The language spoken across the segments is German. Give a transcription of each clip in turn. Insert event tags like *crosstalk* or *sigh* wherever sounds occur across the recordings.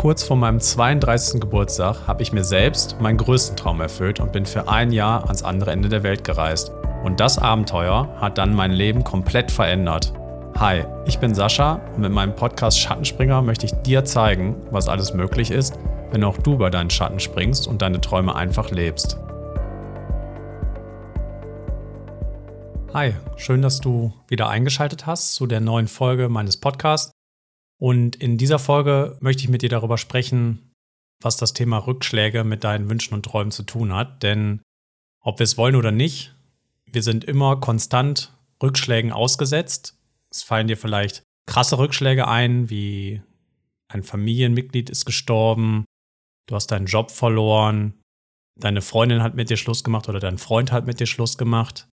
Kurz vor meinem 32. Geburtstag habe ich mir selbst meinen größten Traum erfüllt und bin für ein Jahr ans andere Ende der Welt gereist. Und das Abenteuer hat dann mein Leben komplett verändert. Hi, ich bin Sascha und mit meinem Podcast Schattenspringer möchte ich dir zeigen, was alles möglich ist, wenn auch du über deinen Schatten springst und deine Träume einfach lebst. Hi, schön, dass du wieder eingeschaltet hast zu der neuen Folge meines Podcasts. Und in dieser Folge möchte ich mit dir darüber sprechen, was das Thema Rückschläge mit deinen Wünschen und Träumen zu tun hat. Denn ob wir es wollen oder nicht, wir sind immer konstant Rückschlägen ausgesetzt. Es fallen dir vielleicht krasse Rückschläge ein, wie ein Familienmitglied ist gestorben, du hast deinen Job verloren, deine Freundin hat mit dir Schluss gemacht oder dein Freund hat mit dir Schluss gemacht.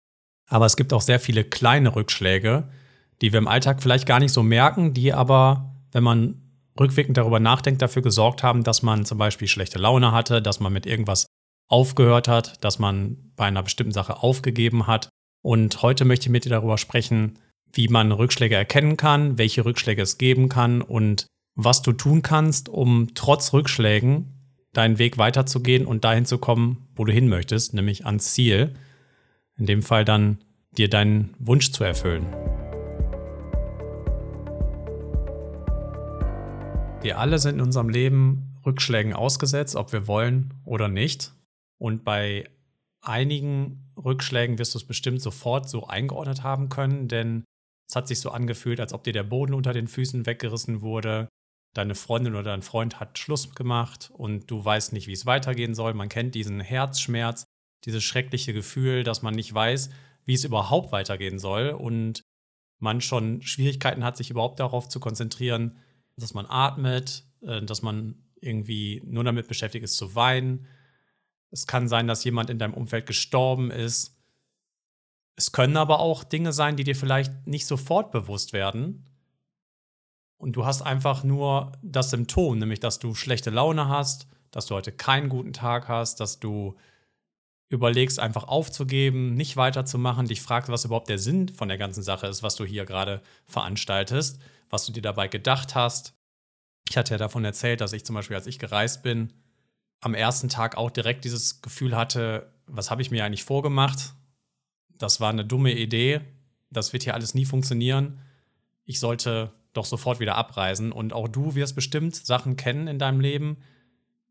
Aber es gibt auch sehr viele kleine Rückschläge, die wir im Alltag vielleicht gar nicht so merken, die aber, wenn man rückwirkend darüber nachdenkt, dafür gesorgt haben, dass man zum Beispiel schlechte Laune hatte, dass man mit irgendwas aufgehört hat, dass man bei einer bestimmten Sache aufgegeben hat. Und heute möchte ich mit dir darüber sprechen, wie man Rückschläge erkennen kann, welche Rückschläge es geben kann und was du tun kannst, um trotz Rückschlägen deinen Weg weiterzugehen und dahin zu kommen, wo du hin möchtest, nämlich ans Ziel in dem Fall dann dir deinen Wunsch zu erfüllen. Wir alle sind in unserem Leben Rückschlägen ausgesetzt, ob wir wollen oder nicht. Und bei einigen Rückschlägen wirst du es bestimmt sofort so eingeordnet haben können, denn es hat sich so angefühlt, als ob dir der Boden unter den Füßen weggerissen wurde. Deine Freundin oder dein Freund hat Schluss gemacht und du weißt nicht, wie es weitergehen soll. Man kennt diesen Herzschmerz, dieses schreckliche Gefühl, dass man nicht weiß, wie es überhaupt weitergehen soll und man schon Schwierigkeiten hat, sich überhaupt darauf zu konzentrieren, dass man atmet, äh, dass man irgendwie nur damit beschäftigt ist zu weinen. Es kann sein, dass jemand in deinem Umfeld gestorben ist. Es können aber auch Dinge sein, die dir vielleicht nicht sofort bewusst werden. Und du hast einfach nur das Symptom, nämlich dass du schlechte Laune hast, dass du heute keinen guten Tag hast, dass du überlegst, einfach aufzugeben, nicht weiterzumachen, dich fragst, was überhaupt der Sinn von der ganzen Sache ist, was du hier gerade veranstaltest, was du dir dabei gedacht hast. Ich hatte ja davon erzählt, dass ich zum Beispiel, als ich gereist bin, am ersten Tag auch direkt dieses Gefühl hatte, was habe ich mir eigentlich vorgemacht? Das war eine dumme Idee. Das wird hier alles nie funktionieren. Ich sollte doch sofort wieder abreisen. Und auch du wirst bestimmt Sachen kennen in deinem Leben,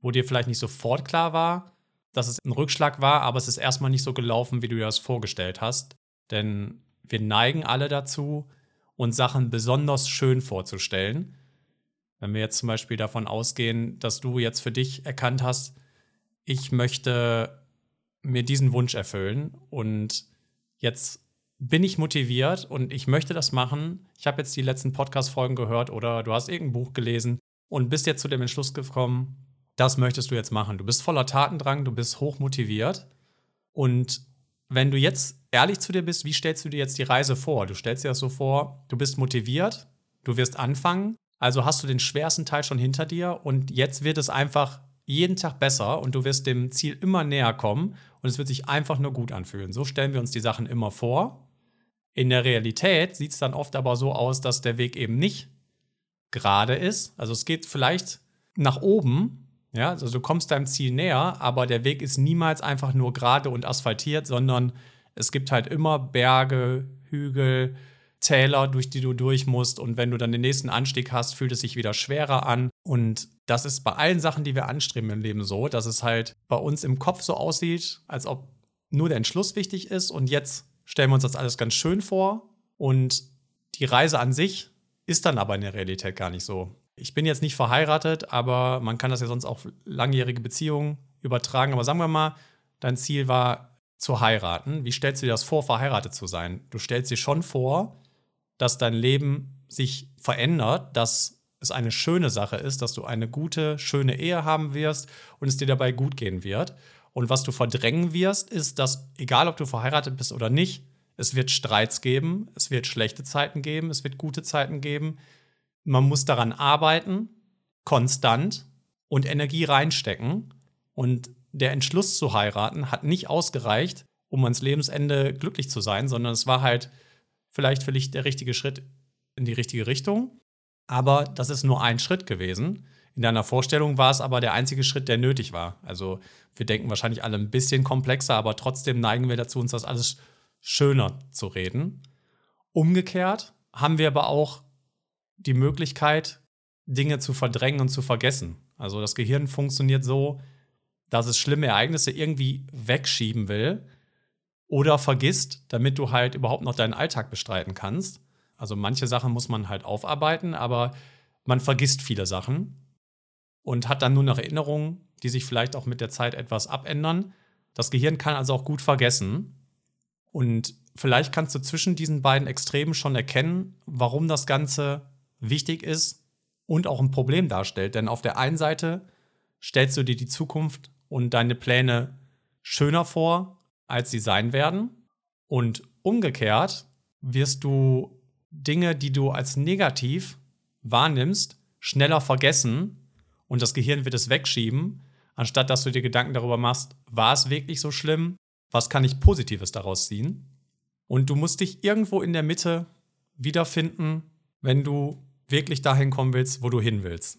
wo dir vielleicht nicht sofort klar war, dass es ein Rückschlag war, aber es ist erstmal nicht so gelaufen, wie du dir das vorgestellt hast. Denn wir neigen alle dazu, uns Sachen besonders schön vorzustellen. Wenn wir jetzt zum Beispiel davon ausgehen, dass du jetzt für dich erkannt hast, ich möchte mir diesen Wunsch erfüllen und jetzt bin ich motiviert und ich möchte das machen. Ich habe jetzt die letzten Podcast-Folgen gehört oder du hast irgendein Buch gelesen und bist jetzt zu dem Entschluss gekommen, das möchtest du jetzt machen. Du bist voller Tatendrang, du bist hoch motiviert. Und wenn du jetzt ehrlich zu dir bist, wie stellst du dir jetzt die Reise vor? Du stellst dir das so vor, du bist motiviert, du wirst anfangen, also hast du den schwersten Teil schon hinter dir und jetzt wird es einfach jeden Tag besser und du wirst dem Ziel immer näher kommen und es wird sich einfach nur gut anfühlen. So stellen wir uns die Sachen immer vor. In der Realität sieht es dann oft aber so aus, dass der Weg eben nicht gerade ist. Also es geht vielleicht nach oben, ja, also du kommst deinem Ziel näher, aber der Weg ist niemals einfach nur gerade und asphaltiert, sondern es gibt halt immer Berge, Hügel, Täler, durch die du durch musst. Und wenn du dann den nächsten Anstieg hast, fühlt es sich wieder schwerer an. Und das ist bei allen Sachen, die wir anstreben im Leben so, dass es halt bei uns im Kopf so aussieht, als ob nur der Entschluss wichtig ist. Und jetzt stellen wir uns das alles ganz schön vor. Und die Reise an sich ist dann aber in der Realität gar nicht so. Ich bin jetzt nicht verheiratet, aber man kann das ja sonst auf langjährige Beziehungen übertragen. Aber sagen wir mal, dein Ziel war zu heiraten. Wie stellst du dir das vor, verheiratet zu sein? Du stellst dir schon vor, dass dein Leben sich verändert, dass es eine schöne Sache ist, dass du eine gute, schöne Ehe haben wirst und es dir dabei gut gehen wird. Und was du verdrängen wirst, ist, dass egal ob du verheiratet bist oder nicht, es wird Streits geben, es wird schlechte Zeiten geben, es wird gute Zeiten geben. Man muss daran arbeiten, konstant und Energie reinstecken. Und der Entschluss zu heiraten hat nicht ausgereicht, um ans Lebensende glücklich zu sein, sondern es war halt vielleicht für dich der richtige Schritt in die richtige Richtung. Aber das ist nur ein Schritt gewesen. In deiner Vorstellung war es aber der einzige Schritt, der nötig war. Also wir denken wahrscheinlich alle ein bisschen komplexer, aber trotzdem neigen wir dazu, uns das alles schöner zu reden. Umgekehrt haben wir aber auch die Möglichkeit, Dinge zu verdrängen und zu vergessen. Also das Gehirn funktioniert so, dass es schlimme Ereignisse irgendwie wegschieben will oder vergisst, damit du halt überhaupt noch deinen Alltag bestreiten kannst. Also manche Sachen muss man halt aufarbeiten, aber man vergisst viele Sachen und hat dann nur noch Erinnerungen, die sich vielleicht auch mit der Zeit etwas abändern. Das Gehirn kann also auch gut vergessen. Und vielleicht kannst du zwischen diesen beiden Extremen schon erkennen, warum das Ganze wichtig ist und auch ein Problem darstellt. Denn auf der einen Seite stellst du dir die Zukunft und deine Pläne schöner vor, als sie sein werden. Und umgekehrt wirst du Dinge, die du als negativ wahrnimmst, schneller vergessen und das Gehirn wird es wegschieben, anstatt dass du dir Gedanken darüber machst, war es wirklich so schlimm? Was kann ich Positives daraus ziehen? Und du musst dich irgendwo in der Mitte wiederfinden, wenn du wirklich dahin kommen willst, wo du hin willst.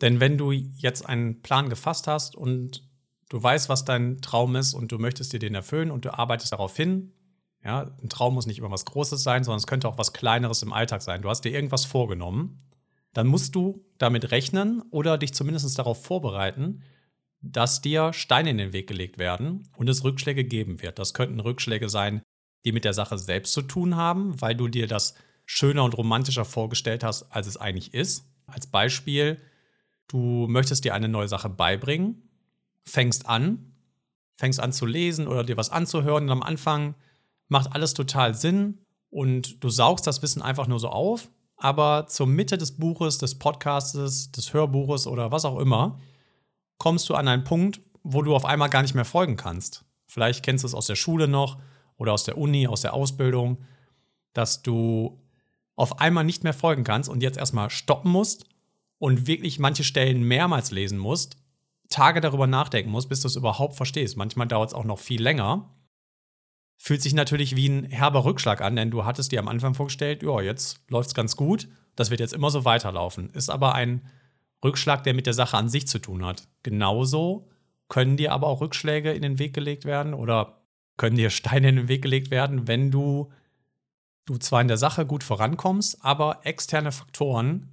Denn wenn du jetzt einen Plan gefasst hast und du weißt, was dein Traum ist und du möchtest dir den erfüllen und du arbeitest darauf hin, ja, ein Traum muss nicht immer was Großes sein, sondern es könnte auch was Kleineres im Alltag sein. Du hast dir irgendwas vorgenommen, dann musst du damit rechnen oder dich zumindest darauf vorbereiten, dass dir Steine in den Weg gelegt werden und es Rückschläge geben wird. Das könnten Rückschläge sein, die mit der Sache selbst zu tun haben, weil du dir das schöner und romantischer vorgestellt hast, als es eigentlich ist. Als Beispiel, du möchtest dir eine neue Sache beibringen, fängst an, fängst an zu lesen oder dir was anzuhören und am Anfang macht alles total Sinn und du saugst das Wissen einfach nur so auf, aber zur Mitte des Buches, des Podcastes, des Hörbuches oder was auch immer, kommst du an einen Punkt, wo du auf einmal gar nicht mehr folgen kannst. Vielleicht kennst du es aus der Schule noch oder aus der Uni, aus der Ausbildung, dass du auf einmal nicht mehr folgen kannst und jetzt erstmal stoppen musst und wirklich manche Stellen mehrmals lesen musst, Tage darüber nachdenken musst, bis du es überhaupt verstehst. Manchmal dauert es auch noch viel länger. Fühlt sich natürlich wie ein herber Rückschlag an, denn du hattest dir am Anfang vorgestellt, ja, jetzt läuft es ganz gut, das wird jetzt immer so weiterlaufen. Ist aber ein Rückschlag, der mit der Sache an sich zu tun hat. Genauso können dir aber auch Rückschläge in den Weg gelegt werden oder können dir Steine in den Weg gelegt werden, wenn du du zwar in der Sache gut vorankommst, aber externe Faktoren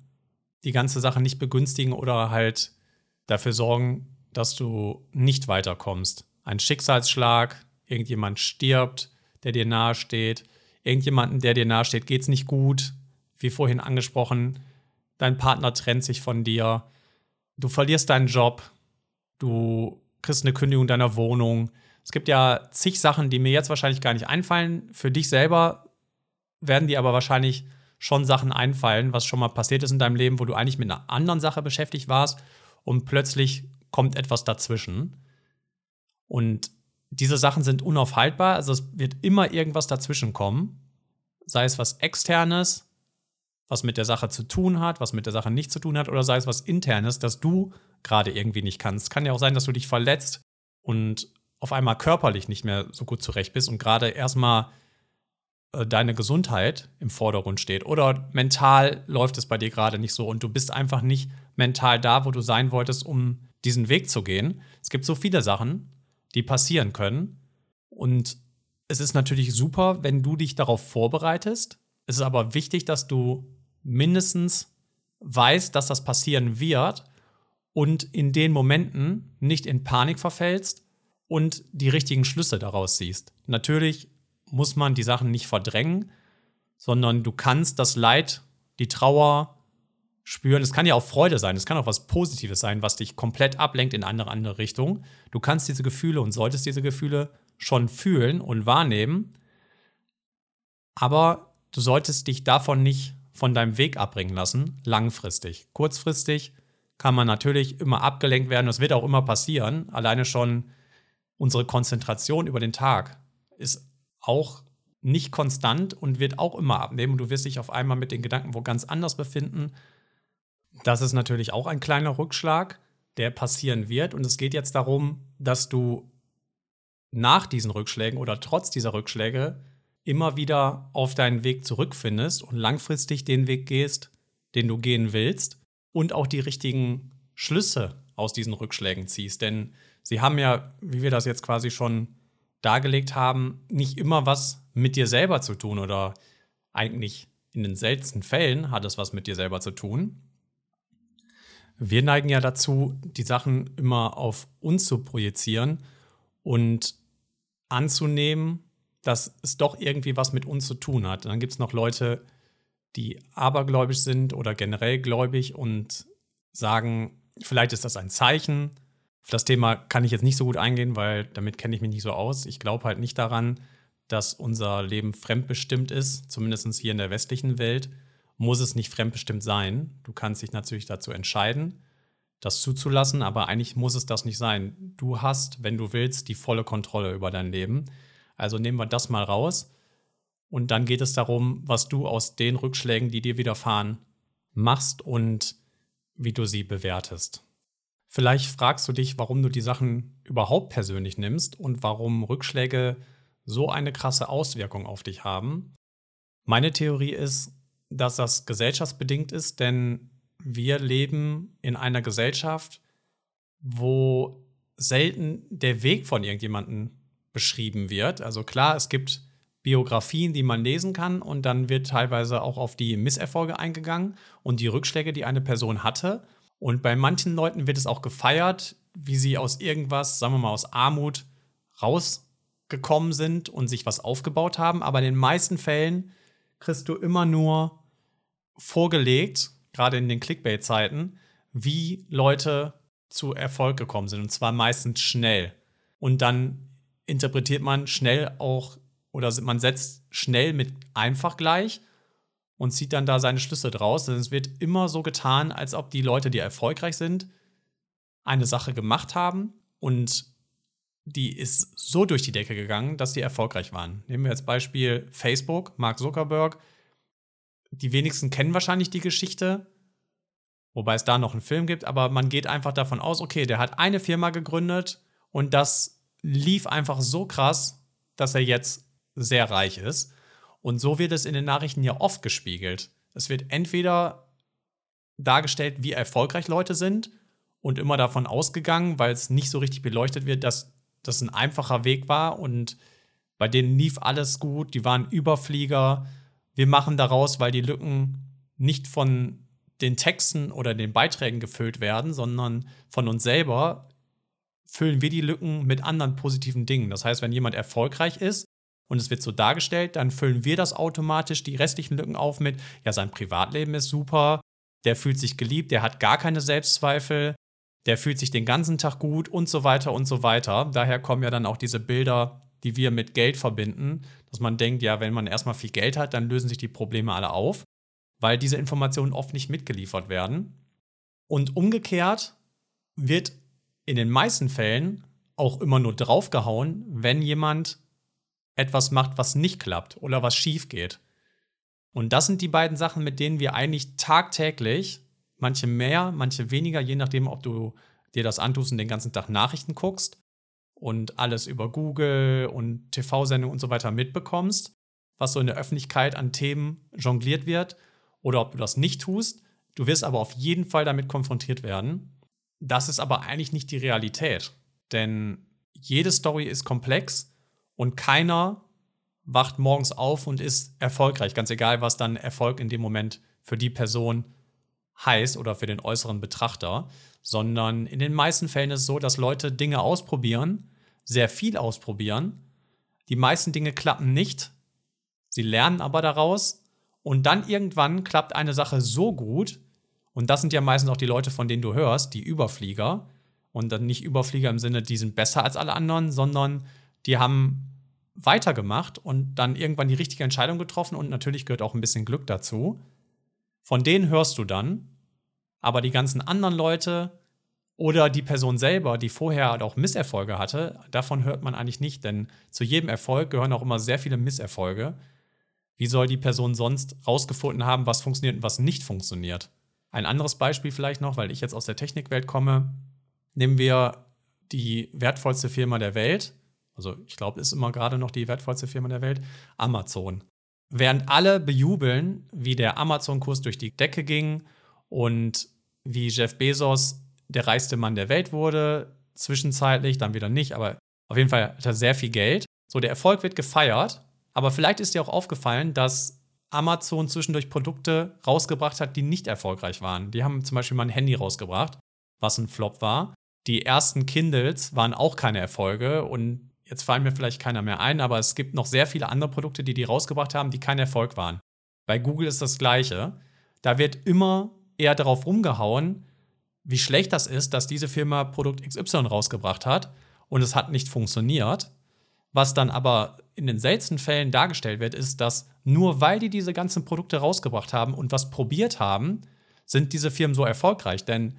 die ganze Sache nicht begünstigen oder halt dafür sorgen, dass du nicht weiterkommst. Ein Schicksalsschlag, irgendjemand stirbt, der dir nahesteht, irgendjemanden, der dir nahesteht, geht es nicht gut, wie vorhin angesprochen, dein Partner trennt sich von dir, du verlierst deinen Job, du kriegst eine Kündigung deiner Wohnung. Es gibt ja zig Sachen, die mir jetzt wahrscheinlich gar nicht einfallen. Für dich selber werden dir aber wahrscheinlich schon Sachen einfallen, was schon mal passiert ist in deinem Leben, wo du eigentlich mit einer anderen Sache beschäftigt warst und plötzlich kommt etwas dazwischen. Und diese Sachen sind unaufhaltbar, also es wird immer irgendwas dazwischen kommen, sei es was externes, was mit der Sache zu tun hat, was mit der Sache nicht zu tun hat, oder sei es was internes, das du gerade irgendwie nicht kannst. Kann ja auch sein, dass du dich verletzt und auf einmal körperlich nicht mehr so gut zurecht bist und gerade erstmal äh, deine Gesundheit im Vordergrund steht oder mental läuft es bei dir gerade nicht so und du bist einfach nicht mental da, wo du sein wolltest, um diesen Weg zu gehen. Es gibt so viele Sachen, die passieren können und es ist natürlich super, wenn du dich darauf vorbereitest. Es ist aber wichtig, dass du mindestens weißt, dass das passieren wird und in den Momenten nicht in Panik verfällst und die richtigen Schlüsse daraus siehst. Natürlich muss man die Sachen nicht verdrängen, sondern du kannst das Leid, die Trauer spüren. Es kann ja auch Freude sein, es kann auch was Positives sein, was dich komplett ablenkt in eine andere Richtung. Du kannst diese Gefühle und solltest diese Gefühle schon fühlen und wahrnehmen, aber du solltest dich davon nicht von deinem Weg abbringen lassen, langfristig. Kurzfristig kann man natürlich immer abgelenkt werden, das wird auch immer passieren. Alleine schon unsere Konzentration über den Tag ist auch nicht konstant und wird auch immer abnehmen und du wirst dich auf einmal mit den Gedanken wo ganz anders befinden. Das ist natürlich auch ein kleiner Rückschlag, der passieren wird und es geht jetzt darum, dass du nach diesen Rückschlägen oder trotz dieser Rückschläge immer wieder auf deinen Weg zurückfindest und langfristig den Weg gehst, den du gehen willst und auch die richtigen Schlüsse aus diesen Rückschlägen ziehst. Denn sie haben ja, wie wir das jetzt quasi schon dargelegt haben, nicht immer was mit dir selber zu tun oder eigentlich in den seltensten Fällen hat es was mit dir selber zu tun. Wir neigen ja dazu, die Sachen immer auf uns zu projizieren und anzunehmen, dass es doch irgendwie was mit uns zu tun hat. Und dann gibt es noch Leute, die abergläubisch sind oder generell gläubig und sagen, vielleicht ist das ein Zeichen. Auf das Thema kann ich jetzt nicht so gut eingehen, weil damit kenne ich mich nicht so aus. Ich glaube halt nicht daran, dass unser Leben fremdbestimmt ist, zumindest hier in der westlichen Welt, muss es nicht fremdbestimmt sein. Du kannst dich natürlich dazu entscheiden, das zuzulassen, aber eigentlich muss es das nicht sein. Du hast, wenn du willst, die volle Kontrolle über dein Leben. Also nehmen wir das mal raus. Und dann geht es darum, was du aus den Rückschlägen, die dir widerfahren, machst und wie du sie bewertest. Vielleicht fragst du dich, warum du die Sachen überhaupt persönlich nimmst und warum Rückschläge so eine krasse Auswirkung auf dich haben. Meine Theorie ist, dass das gesellschaftsbedingt ist, denn wir leben in einer Gesellschaft, wo selten der Weg von irgendjemandem beschrieben wird. Also klar, es gibt Biografien, die man lesen kann und dann wird teilweise auch auf die Misserfolge eingegangen und die Rückschläge, die eine Person hatte. Und bei manchen Leuten wird es auch gefeiert, wie sie aus irgendwas, sagen wir mal aus Armut, rausgekommen sind und sich was aufgebaut haben. Aber in den meisten Fällen kriegst du immer nur vorgelegt, gerade in den Clickbait-Zeiten, wie Leute zu Erfolg gekommen sind. Und zwar meistens schnell. Und dann interpretiert man schnell auch oder man setzt schnell mit einfach gleich und zieht dann da seine Schlüsse draus. Denn es wird immer so getan, als ob die Leute, die erfolgreich sind, eine Sache gemacht haben und die ist so durch die Decke gegangen, dass die erfolgreich waren. Nehmen wir jetzt Beispiel Facebook, Mark Zuckerberg. Die wenigsten kennen wahrscheinlich die Geschichte, wobei es da noch einen Film gibt, aber man geht einfach davon aus, okay, der hat eine Firma gegründet und das lief einfach so krass, dass er jetzt sehr reich ist. Und so wird es in den Nachrichten ja oft gespiegelt. Es wird entweder dargestellt, wie erfolgreich Leute sind und immer davon ausgegangen, weil es nicht so richtig beleuchtet wird, dass das ein einfacher Weg war und bei denen lief alles gut, die waren Überflieger. Wir machen daraus, weil die Lücken nicht von den Texten oder den Beiträgen gefüllt werden, sondern von uns selber füllen wir die Lücken mit anderen positiven Dingen. Das heißt, wenn jemand erfolgreich ist und es wird so dargestellt, dann füllen wir das automatisch die restlichen Lücken auf mit, ja, sein Privatleben ist super, der fühlt sich geliebt, der hat gar keine Selbstzweifel, der fühlt sich den ganzen Tag gut und so weiter und so weiter. Daher kommen ja dann auch diese Bilder, die wir mit Geld verbinden, dass man denkt, ja, wenn man erstmal viel Geld hat, dann lösen sich die Probleme alle auf, weil diese Informationen oft nicht mitgeliefert werden. Und umgekehrt wird in den meisten Fällen auch immer nur draufgehauen, wenn jemand etwas macht, was nicht klappt oder was schief geht. Und das sind die beiden Sachen, mit denen wir eigentlich tagtäglich manche mehr, manche weniger, je nachdem, ob du dir das antust und den ganzen Tag Nachrichten guckst und alles über Google und TV-Sendungen und so weiter mitbekommst, was so in der Öffentlichkeit an Themen jongliert wird, oder ob du das nicht tust. Du wirst aber auf jeden Fall damit konfrontiert werden. Das ist aber eigentlich nicht die Realität, denn jede Story ist komplex und keiner wacht morgens auf und ist erfolgreich, ganz egal, was dann Erfolg in dem Moment für die Person heißt oder für den äußeren Betrachter, sondern in den meisten Fällen ist es so, dass Leute Dinge ausprobieren, sehr viel ausprobieren. Die meisten Dinge klappen nicht. Sie lernen aber daraus und dann irgendwann klappt eine Sache so gut, und das sind ja meistens auch die Leute, von denen du hörst, die Überflieger. Und dann nicht Überflieger im Sinne, die sind besser als alle anderen, sondern die haben weitergemacht und dann irgendwann die richtige Entscheidung getroffen. Und natürlich gehört auch ein bisschen Glück dazu. Von denen hörst du dann, aber die ganzen anderen Leute oder die Person selber, die vorher halt auch Misserfolge hatte, davon hört man eigentlich nicht, denn zu jedem Erfolg gehören auch immer sehr viele Misserfolge. Wie soll die Person sonst rausgefunden haben, was funktioniert und was nicht funktioniert? Ein anderes Beispiel vielleicht noch, weil ich jetzt aus der Technikwelt komme, nehmen wir die wertvollste Firma der Welt, also ich glaube, ist immer gerade noch die wertvollste Firma der Welt, Amazon. Während alle bejubeln, wie der Amazon-Kurs durch die Decke ging und wie Jeff Bezos der reichste Mann der Welt wurde, zwischenzeitlich, dann wieder nicht, aber auf jeden Fall hat er sehr viel Geld. So, der Erfolg wird gefeiert, aber vielleicht ist dir auch aufgefallen, dass Amazon zwischendurch Produkte rausgebracht hat, die nicht erfolgreich waren. Die haben zum Beispiel mal ein Handy rausgebracht, was ein Flop war. Die ersten Kindles waren auch keine Erfolge und jetzt fallen mir vielleicht keiner mehr ein, aber es gibt noch sehr viele andere Produkte, die die rausgebracht haben, die kein Erfolg waren. Bei Google ist das Gleiche. Da wird immer eher darauf rumgehauen, wie schlecht das ist, dass diese Firma Produkt XY rausgebracht hat und es hat nicht funktioniert. Was dann aber in den seltensten Fällen dargestellt wird, ist, dass nur weil die diese ganzen Produkte rausgebracht haben und was probiert haben, sind diese Firmen so erfolgreich. Denn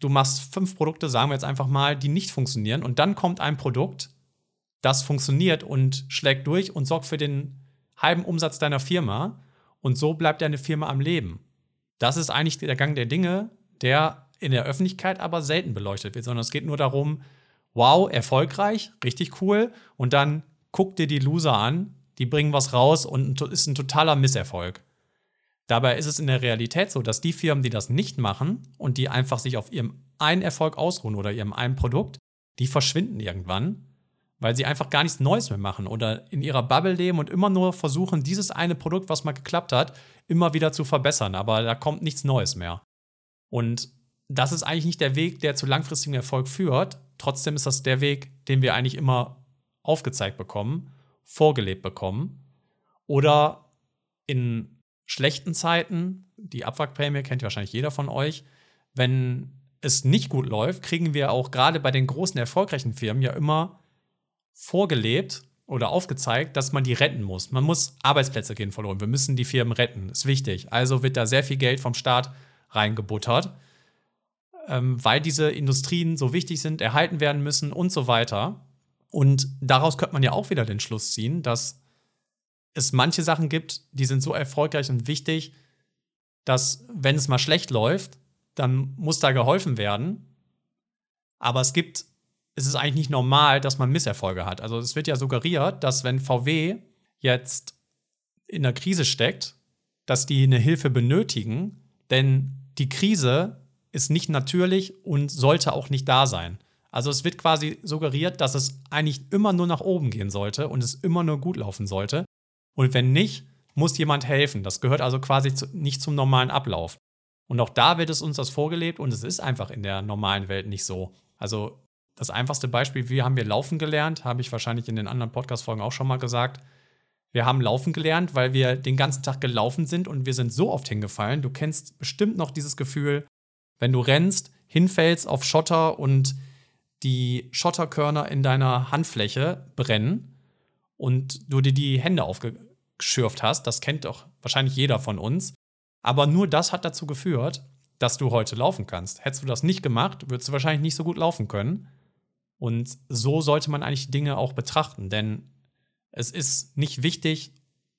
du machst fünf Produkte, sagen wir jetzt einfach mal, die nicht funktionieren und dann kommt ein Produkt, das funktioniert und schlägt durch und sorgt für den halben Umsatz deiner Firma und so bleibt deine Firma am Leben. Das ist eigentlich der Gang der Dinge, der in der Öffentlichkeit aber selten beleuchtet wird, sondern es geht nur darum, wow, erfolgreich, richtig cool und dann guck dir die Loser an, die bringen was raus und ist ein totaler Misserfolg. Dabei ist es in der Realität so, dass die Firmen, die das nicht machen und die einfach sich auf ihrem einen Erfolg ausruhen oder ihrem einen Produkt, die verschwinden irgendwann, weil sie einfach gar nichts Neues mehr machen oder in ihrer Bubble leben und immer nur versuchen, dieses eine Produkt, was mal geklappt hat, immer wieder zu verbessern. Aber da kommt nichts Neues mehr. Und das ist eigentlich nicht der Weg, der zu langfristigem Erfolg führt. Trotzdem ist das der Weg, den wir eigentlich immer aufgezeigt bekommen, vorgelebt bekommen. Oder in schlechten Zeiten, die Abwrackprämie kennt wahrscheinlich jeder von euch, wenn es nicht gut läuft, kriegen wir auch gerade bei den großen erfolgreichen Firmen ja immer vorgelebt oder aufgezeigt, dass man die retten muss. Man muss Arbeitsplätze gehen verloren. Wir müssen die Firmen retten. Ist wichtig. Also wird da sehr viel Geld vom Staat reingebuttert ähm, weil diese Industrien so wichtig sind, erhalten werden müssen und so weiter. Und daraus könnte man ja auch wieder den Schluss ziehen, dass es manche Sachen gibt, die sind so erfolgreich und wichtig, dass wenn es mal schlecht läuft, dann muss da geholfen werden. Aber es gibt, es ist eigentlich nicht normal, dass man Misserfolge hat. Also es wird ja suggeriert, dass wenn VW jetzt in einer Krise steckt, dass die eine Hilfe benötigen, denn die Krise ist nicht natürlich und sollte auch nicht da sein. Also es wird quasi suggeriert, dass es eigentlich immer nur nach oben gehen sollte und es immer nur gut laufen sollte. Und wenn nicht, muss jemand helfen. Das gehört also quasi zu, nicht zum normalen Ablauf. Und auch da wird es uns das vorgelebt und es ist einfach in der normalen Welt nicht so. Also das einfachste Beispiel, wie haben wir laufen gelernt, habe ich wahrscheinlich in den anderen Podcast-Folgen auch schon mal gesagt. Wir haben laufen gelernt, weil wir den ganzen Tag gelaufen sind und wir sind so oft hingefallen. Du kennst bestimmt noch dieses Gefühl, wenn du rennst, hinfällst auf Schotter und die Schotterkörner in deiner Handfläche brennen und du dir die Hände aufgeschürft hast, das kennt doch wahrscheinlich jeder von uns. Aber nur das hat dazu geführt, dass du heute laufen kannst. Hättest du das nicht gemacht, würdest du wahrscheinlich nicht so gut laufen können. Und so sollte man eigentlich Dinge auch betrachten, denn es ist nicht wichtig,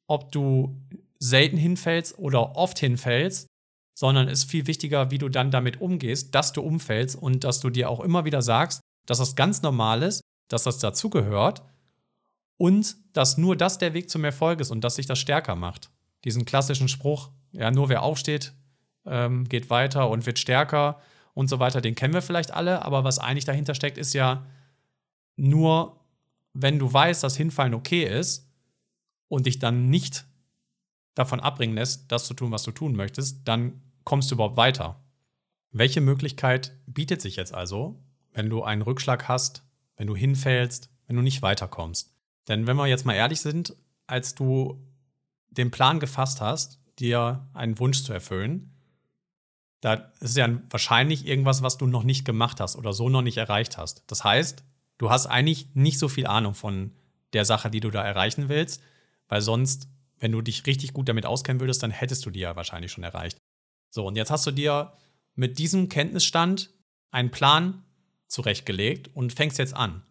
ob du selten hinfällst oder oft hinfällst, sondern es ist viel wichtiger, wie du dann damit umgehst, dass du umfällst und dass du dir auch immer wieder sagst, dass das ganz normal ist, dass das dazugehört und dass nur das der Weg zum Erfolg ist und dass sich das stärker macht. Diesen klassischen Spruch, ja, nur wer aufsteht, ähm, geht weiter und wird stärker und so weiter, den kennen wir vielleicht alle, aber was eigentlich dahinter steckt, ist ja nur, wenn du weißt, dass Hinfallen okay ist und dich dann nicht davon abbringen lässt, das zu tun, was du tun möchtest, dann kommst du überhaupt weiter? Welche Möglichkeit bietet sich jetzt also, wenn du einen Rückschlag hast, wenn du hinfällst, wenn du nicht weiterkommst? Denn wenn wir jetzt mal ehrlich sind, als du den Plan gefasst hast, dir einen Wunsch zu erfüllen, da ist ja wahrscheinlich irgendwas, was du noch nicht gemacht hast oder so noch nicht erreicht hast. Das heißt, du hast eigentlich nicht so viel Ahnung von der Sache, die du da erreichen willst, weil sonst, wenn du dich richtig gut damit auskennen würdest, dann hättest du die ja wahrscheinlich schon erreicht. So, und jetzt hast du dir mit diesem Kenntnisstand einen Plan zurechtgelegt und fängst jetzt an.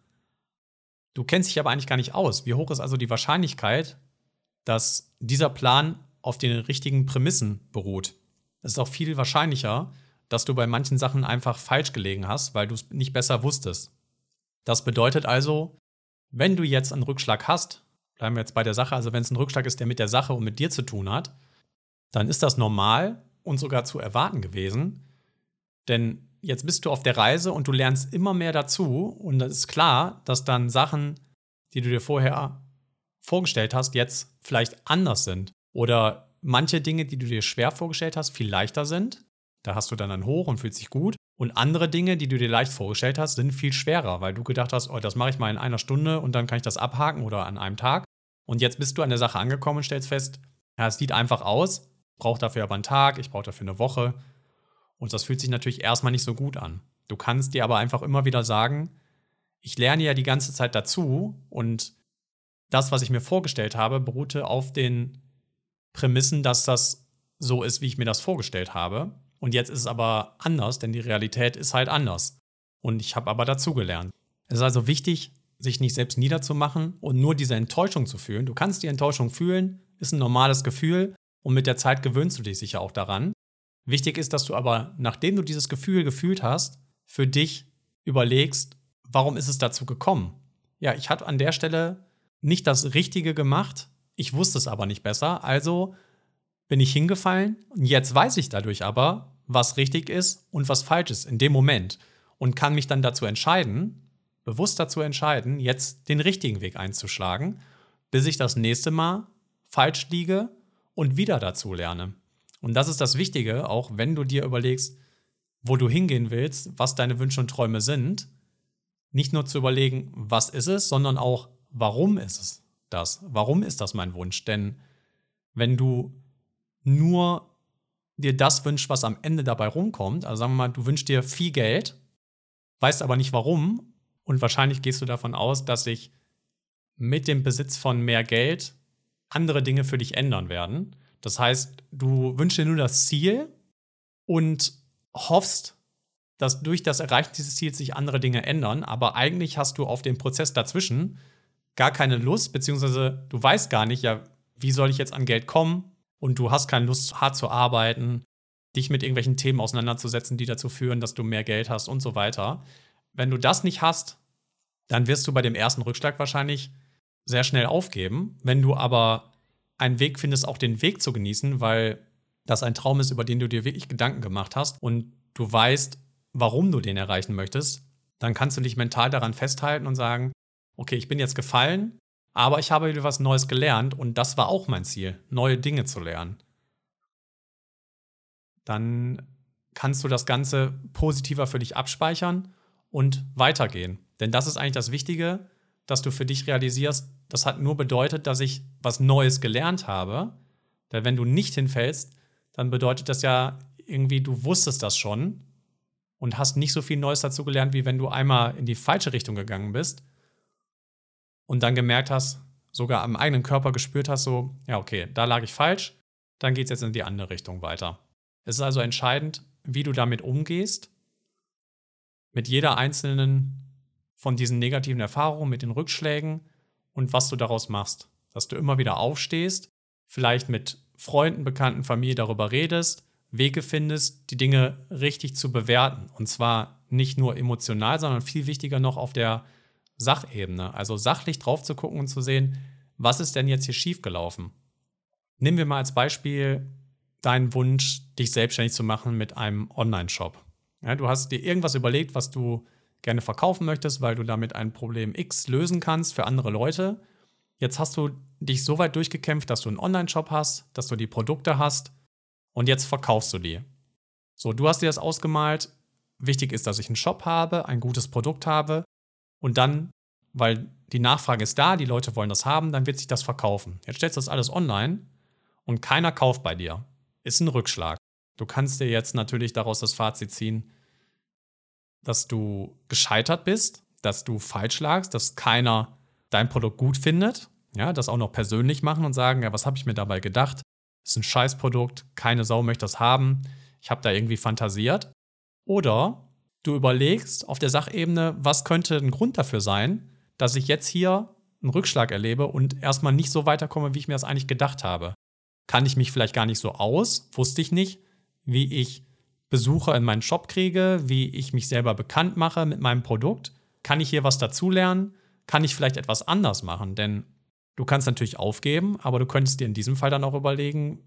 Du kennst dich aber eigentlich gar nicht aus. Wie hoch ist also die Wahrscheinlichkeit, dass dieser Plan auf den richtigen Prämissen beruht? Es ist auch viel wahrscheinlicher, dass du bei manchen Sachen einfach falsch gelegen hast, weil du es nicht besser wusstest. Das bedeutet also, wenn du jetzt einen Rückschlag hast, bleiben wir jetzt bei der Sache, also wenn es ein Rückschlag ist, der mit der Sache und mit dir zu tun hat, dann ist das normal und sogar zu erwarten gewesen, Denn jetzt bist du auf der Reise und du lernst immer mehr dazu. Und es ist klar, dass dann Sachen, die du dir vorher vorgestellt hast, jetzt vielleicht anders sind. Oder manche Dinge, die du dir schwer vorgestellt hast, viel leichter sind. Da hast du dann ein Hoch und fühlst dich gut. Und andere Dinge, die du dir leicht vorgestellt hast, sind viel schwerer, weil du gedacht hast, oh, das mache ich mal in einer Stunde und dann kann ich das abhaken oder an einem Tag. Und jetzt bist du an der Sache angekommen und stellst fest, ja, es sieht einfach aus, brauche dafür aber einen Tag, ich brauche dafür eine Woche. Und das fühlt sich natürlich erstmal nicht so gut an. Du kannst dir aber einfach immer wieder sagen, ich lerne ja die ganze Zeit dazu und das, was ich mir vorgestellt habe, beruhte auf den Prämissen, dass das so ist, wie ich mir das vorgestellt habe. Und jetzt ist es aber anders, denn die Realität ist halt anders. Und ich habe aber dazugelernt. Es ist also wichtig, sich nicht selbst niederzumachen und nur diese Enttäuschung zu fühlen. Du kannst die Enttäuschung fühlen, ist ein normales Gefühl und mit der Zeit gewöhnst du dich sicher auch daran. Wichtig ist, dass du aber, nachdem du dieses Gefühl gefühlt hast, für dich überlegst, warum ist es dazu gekommen? Ja, ich hatte an der Stelle nicht das Richtige gemacht, ich wusste es aber nicht besser, also bin ich hingefallen und jetzt weiß ich dadurch aber, was richtig ist und was falsch ist in dem Moment und kann mich dann dazu entscheiden, bewusst dazu entscheiden, jetzt den richtigen Weg einzuschlagen, bis ich das nächste Mal falsch liege und wieder dazu lerne. Und das ist das Wichtige, auch wenn du dir überlegst, wo du hingehen willst, was deine Wünsche und Träume sind, nicht nur zu überlegen, was ist es, sondern auch, warum ist es das? Warum ist das mein Wunsch? Denn wenn du nur dir das wünschst, was am Ende dabei rumkommt, also sagen wir mal, du wünschst dir viel Geld, weißt aber nicht warum und wahrscheinlich gehst du davon aus, dass sich mit dem Besitz von mehr Geld andere Dinge für dich ändern werden. Das heißt, du wünschst dir nur das Ziel und hoffst, dass durch das Erreichen dieses Ziels sich andere Dinge ändern, aber eigentlich hast du auf den Prozess dazwischen gar keine Lust, beziehungsweise du weißt gar nicht, ja, wie soll ich jetzt an Geld kommen und du hast keine Lust, hart zu arbeiten, dich mit irgendwelchen Themen auseinanderzusetzen, die dazu führen, dass du mehr Geld hast und so weiter. Wenn du das nicht hast, dann wirst du bei dem ersten Rückschlag wahrscheinlich sehr schnell aufgeben. Wenn du aber einen Weg findest, auch den Weg zu genießen, weil das ein Traum ist, über den du dir wirklich Gedanken gemacht hast und du weißt, warum du den erreichen möchtest, dann kannst du dich mental daran festhalten und sagen, okay, ich bin jetzt gefallen, aber ich habe wieder was Neues gelernt und das war auch mein Ziel, neue Dinge zu lernen. Dann kannst du das Ganze positiver für dich abspeichern und weitergehen. Denn das ist eigentlich das Wichtige, dass du für dich realisierst, das hat nur bedeutet, dass ich was Neues gelernt habe. Denn wenn du nicht hinfällst, dann bedeutet das ja irgendwie, du wusstest das schon und hast nicht so viel Neues dazu gelernt, wie wenn du einmal in die falsche Richtung gegangen bist und dann gemerkt hast, sogar am eigenen Körper gespürt hast, so, ja, okay, da lag ich falsch, dann geht es jetzt in die andere Richtung weiter. Es ist also entscheidend, wie du damit umgehst, mit jeder einzelnen von diesen negativen Erfahrungen, mit den Rückschlägen und was du daraus machst. Dass du immer wieder aufstehst, vielleicht mit Freunden, Bekannten, Familie darüber redest, Wege findest, die Dinge richtig zu bewerten. Und zwar nicht nur emotional, sondern viel wichtiger noch auf der Sachebene. Also sachlich drauf zu gucken und zu sehen, was ist denn jetzt hier schiefgelaufen? Nehmen wir mal als Beispiel deinen Wunsch, dich selbstständig zu machen mit einem Online-Shop. Ja, du hast dir irgendwas überlegt, was du gerne verkaufen möchtest, weil du damit ein Problem X lösen kannst für andere Leute. Jetzt hast du dich so weit durchgekämpft, dass du einen Online-Shop hast, dass du die Produkte hast und jetzt verkaufst du die. So, du hast dir das ausgemalt. Wichtig ist, dass ich einen Shop habe, ein gutes Produkt habe und dann, weil die Nachfrage ist da, die Leute wollen das haben, dann wird sich das verkaufen. Jetzt stellst du das alles online und keiner kauft bei dir. Ist ein Rückschlag. Du kannst dir jetzt natürlich daraus das Fazit ziehen, dass du gescheitert bist, dass du falsch lagst, dass keiner dein Produkt gut findet, ja, das auch noch persönlich machen und sagen, ja, was habe ich mir dabei gedacht? Ist ein Scheißprodukt, keine Sau möchte das haben, ich habe da irgendwie fantasiert. Oder du überlegst auf der Sachebene, was könnte ein Grund dafür sein, dass ich jetzt hier einen Rückschlag erlebe und erstmal nicht so weiterkomme, wie ich mir das eigentlich gedacht habe. Kann ich mich vielleicht gar nicht so aus, wusste ich nicht, wie ich Besucher in meinen Shop kriege, wie ich mich selber bekannt mache mit meinem Produkt. Kann ich hier was dazulernen? Kann ich vielleicht etwas anders machen? Denn du kannst natürlich aufgeben, aber du könntest dir in diesem Fall dann auch überlegen,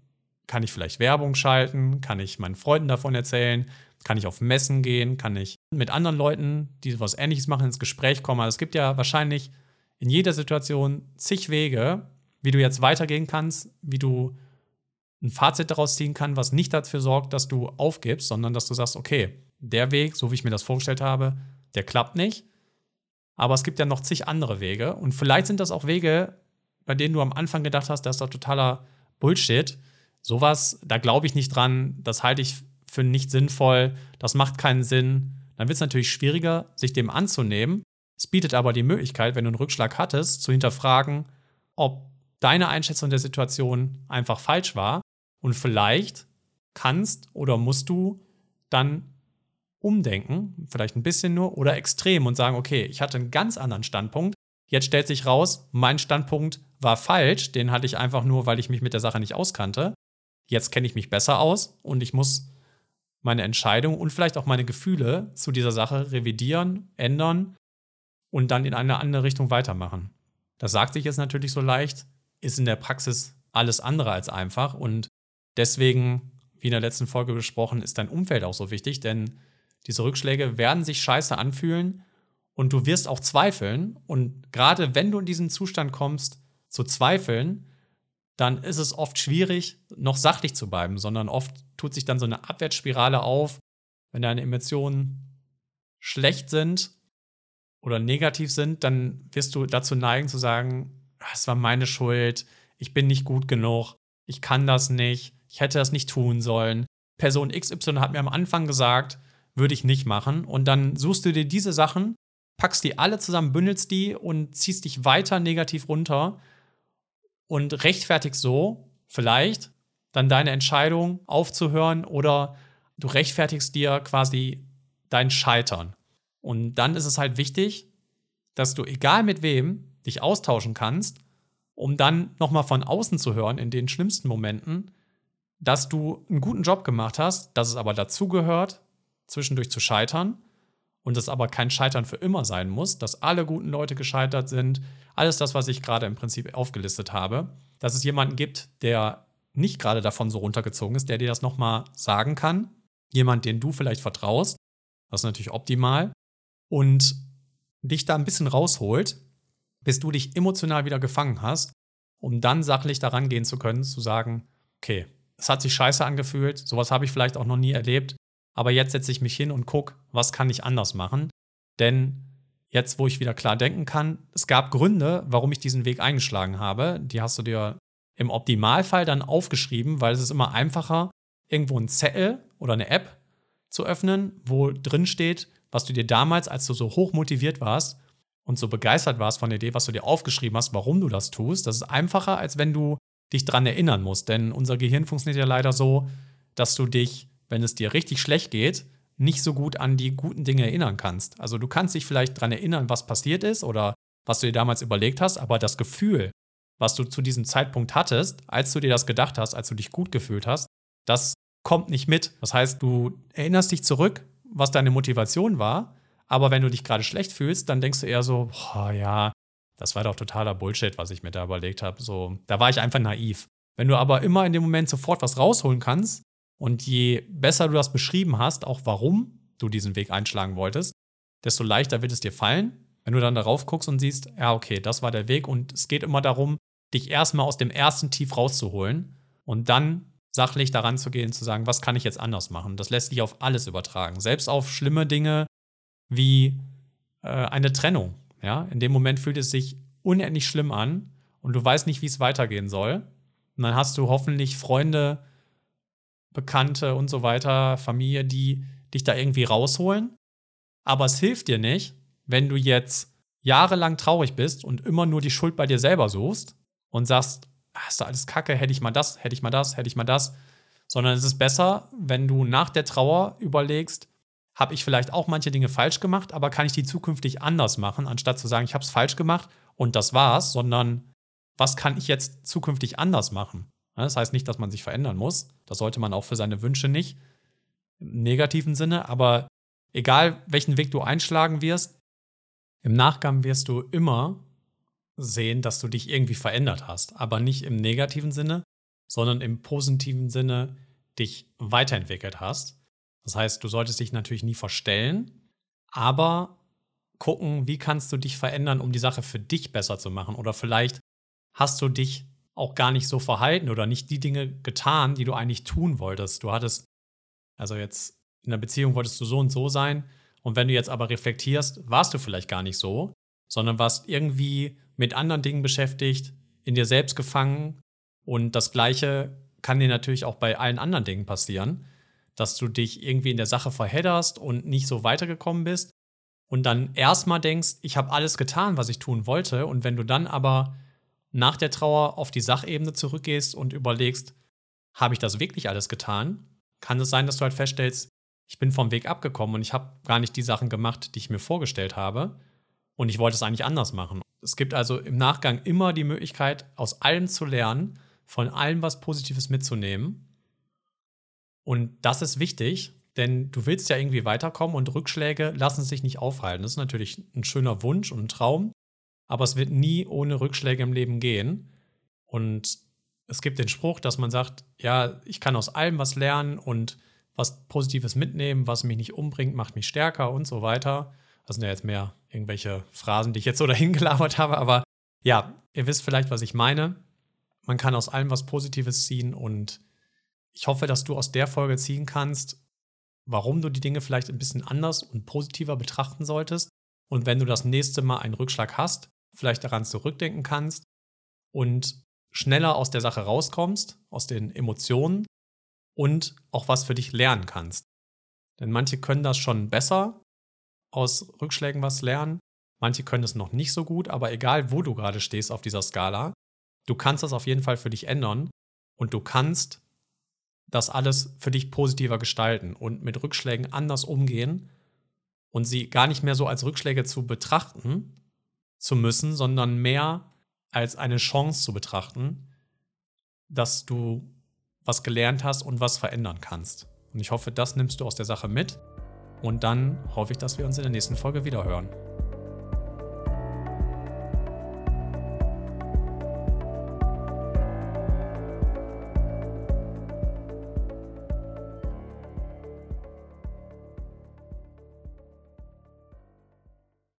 kann ich vielleicht Werbung schalten? Kann ich meinen Freunden davon erzählen? Kann ich auf Messen gehen? Kann ich mit anderen Leuten, die was Ähnliches machen, ins Gespräch kommen? Also es gibt ja wahrscheinlich in jeder Situation zig Wege, wie du jetzt weitergehen kannst, wie du ein Fazit daraus ziehen kannst, was nicht dafür sorgt, dass du aufgibst, sondern dass du sagst, okay, der Weg, so wie ich mir das vorgestellt habe, der klappt nicht. Aber es gibt ja noch zig andere Wege. Und vielleicht sind das auch Wege, bei denen du am Anfang gedacht hast, das ist doch totaler Bullshit. Sowas, da glaube ich nicht dran, das halte ich für nicht sinnvoll, das macht keinen Sinn. Dann wird es natürlich schwieriger, sich dem anzunehmen. Es bietet aber die Möglichkeit, wenn du einen Rückschlag hattest, zu hinterfragen, ob deine Einschätzung der Situation einfach falsch war. Und vielleicht kannst oder musst du dann umdenken, vielleicht ein bisschen nur oder extrem und sagen, okay, ich hatte einen ganz anderen Standpunkt. Jetzt stellt sich raus, mein Standpunkt war falsch, den hatte ich einfach nur, weil ich mich mit der Sache nicht auskannte. Jetzt kenne ich mich besser aus und ich muss meine Entscheidung und vielleicht auch meine Gefühle zu dieser Sache revidieren, ändern und dann in eine andere Richtung weitermachen. Das sagt sich jetzt natürlich so leicht, ist in der Praxis alles andere als einfach und deswegen, wie in der letzten Folge besprochen, ist dein Umfeld auch so wichtig, denn diese Rückschläge werden sich scheiße anfühlen und du wirst auch zweifeln. Und gerade wenn du in diesen Zustand kommst, zu zweifeln, dann ist es oft schwierig, noch sachlich zu bleiben, sondern oft tut sich dann so eine Abwärtsspirale auf, wenn deine Emotionen schlecht sind oder negativ sind, dann wirst du dazu neigen zu sagen, ah, es war meine Schuld, ich bin nicht gut genug, ich kann das nicht, ich hätte das nicht tun sollen. Person XY hat mir am Anfang gesagt, würde ich nicht machen. Und dann suchst du dir diese Sachen, packst die alle zusammen, bündelst die und ziehst dich weiter negativ runter und rechtfertigst so vielleicht dann deine Entscheidung aufzuhören oder du rechtfertigst dir quasi dein Scheitern. Und dann ist es halt wichtig, dass du egal mit wem dich austauschen kannst, um dann nochmal von außen zu hören in den schlimmsten Momenten, dass du einen guten Job gemacht hast, dass es aber dazugehört, zwischendurch zu scheitern und es aber kein Scheitern für immer sein muss, dass alle guten Leute gescheitert sind, alles das, was ich gerade im Prinzip aufgelistet habe, dass es jemanden gibt, der nicht gerade davon so runtergezogen ist, der dir das nochmal sagen kann, jemand, den du vielleicht vertraust, das ist natürlich optimal, und dich da ein bisschen rausholt, bis du dich emotional wieder gefangen hast, um dann sachlich daran gehen zu können, zu sagen, okay, es hat sich scheiße angefühlt, sowas habe ich vielleicht auch noch nie erlebt, aber jetzt setze ich mich hin und gucke, was kann ich anders machen. Denn jetzt, wo ich wieder klar denken kann, es gab Gründe, warum ich diesen Weg eingeschlagen habe. Die hast du dir im Optimalfall dann aufgeschrieben, weil es ist immer einfacher, irgendwo einen Zettel oder eine App zu öffnen, wo drin steht, was du dir damals, als du so hoch motiviert warst und so begeistert warst von der Idee, was du dir aufgeschrieben hast, warum du das tust. Das ist einfacher, als wenn du dich dran erinnern musst. Denn unser Gehirn funktioniert ja leider so, dass du dich wenn es dir richtig schlecht geht, nicht so gut an die guten Dinge erinnern kannst. Also du kannst dich vielleicht daran erinnern, was passiert ist oder was du dir damals überlegt hast, aber das Gefühl, was du zu diesem Zeitpunkt hattest, als du dir das gedacht hast, als du dich gut gefühlt hast, das kommt nicht mit. Das heißt, du erinnerst dich zurück, was deine Motivation war, aber wenn du dich gerade schlecht fühlst, dann denkst du eher so, boah, ja, das war doch totaler Bullshit, was ich mir da überlegt habe. So, da war ich einfach naiv. Wenn du aber immer in dem Moment sofort was rausholen kannst, und je besser du das beschrieben hast, auch warum du diesen Weg einschlagen wolltest, desto leichter wird es dir fallen, wenn du dann darauf guckst und siehst, ja, okay, das war der Weg und es geht immer darum, dich erstmal aus dem ersten Tief rauszuholen und dann sachlich daran zu gehen, zu sagen, was kann ich jetzt anders machen? Das lässt sich auf alles übertragen, selbst auf schlimme Dinge wie äh, eine Trennung. Ja, in dem Moment fühlt es sich unendlich schlimm an und du weißt nicht, wie es weitergehen soll. Und dann hast du hoffentlich Freunde, Bekannte und so weiter, Familie, die dich da irgendwie rausholen. Aber es hilft dir nicht, wenn du jetzt jahrelang traurig bist und immer nur die Schuld bei dir selber suchst und sagst, ah, ist da alles kacke, hätte ich mal das, hätte ich mal das, hätte ich mal das. Sondern es ist besser, wenn du nach der Trauer überlegst, habe ich vielleicht auch manche Dinge falsch gemacht, aber kann ich die zukünftig anders machen, anstatt zu sagen, ich habe es falsch gemacht und das war's, sondern was kann ich jetzt zukünftig anders machen? Das heißt nicht, dass man sich verändern muss. Das sollte man auch für seine Wünsche nicht. Im negativen Sinne. Aber egal, welchen Weg du einschlagen wirst, im Nachgang wirst du immer sehen, dass du dich irgendwie verändert hast. Aber nicht im negativen Sinne, sondern im positiven Sinne dich weiterentwickelt hast. Das heißt, du solltest dich natürlich nie verstellen, aber gucken, wie kannst du dich verändern, um die Sache für dich besser zu machen. Oder vielleicht hast du dich auch gar nicht so verhalten oder nicht die Dinge getan, die du eigentlich tun wolltest. Du hattest, also jetzt in der Beziehung wolltest du so und so sein. Und wenn du jetzt aber reflektierst, warst du vielleicht gar nicht so, sondern warst irgendwie mit anderen Dingen beschäftigt, in dir selbst gefangen. Und das Gleiche kann dir natürlich auch bei allen anderen Dingen passieren, dass du dich irgendwie in der Sache verhedderst und nicht so weitergekommen bist und dann erstmal denkst, ich habe alles getan, was ich tun wollte. Und wenn du dann aber nach der Trauer auf die Sachebene zurückgehst und überlegst, habe ich das wirklich alles getan? Kann es sein, dass du halt feststellst, ich bin vom Weg abgekommen und ich habe gar nicht die Sachen gemacht, die ich mir vorgestellt habe. Und ich wollte es eigentlich anders machen. Es gibt also im Nachgang immer die Möglichkeit, aus allem zu lernen, von allem was Positives mitzunehmen. Und das ist wichtig, denn du willst ja irgendwie weiterkommen und Rückschläge lassen sich nicht aufhalten. Das ist natürlich ein schöner Wunsch und ein Traum, aber es wird nie ohne Rückschläge im Leben gehen. Und es gibt den Spruch, dass man sagt, ja, ich kann aus allem was lernen und was Positives mitnehmen, was mich nicht umbringt, macht mich stärker und so weiter. Das sind ja jetzt mehr irgendwelche Phrasen, die ich jetzt so *laughs* dahin gelabert habe, aber ja, ihr wisst vielleicht, was ich meine. Man kann aus allem was Positives ziehen und ich hoffe, dass du aus der Folge ziehen kannst, warum du die Dinge vielleicht ein bisschen anders und positiver betrachten solltest und wenn du das nächste Mal einen Rückschlag hast, vielleicht daran zurückdenken kannst und schneller aus der Sache rauskommst, aus den Emotionen und auch was für dich lernen kannst. Denn manche können das schon besser, aus Rückschlägen was lernen, manche können es noch nicht so gut, aber egal wo du gerade stehst auf dieser Skala, du kannst das auf jeden Fall für dich ändern und du kannst das alles für dich positiver gestalten und mit Rückschlägen anders umgehen und sie gar nicht mehr so als Rückschläge zu betrachten zu müssen, sondern mehr als eine Chance zu betrachten, dass du was gelernt hast und was verändern kannst. Und ich hoffe, das nimmst du aus der Sache mit. Und dann hoffe ich, dass wir uns in der nächsten Folge wieder hören.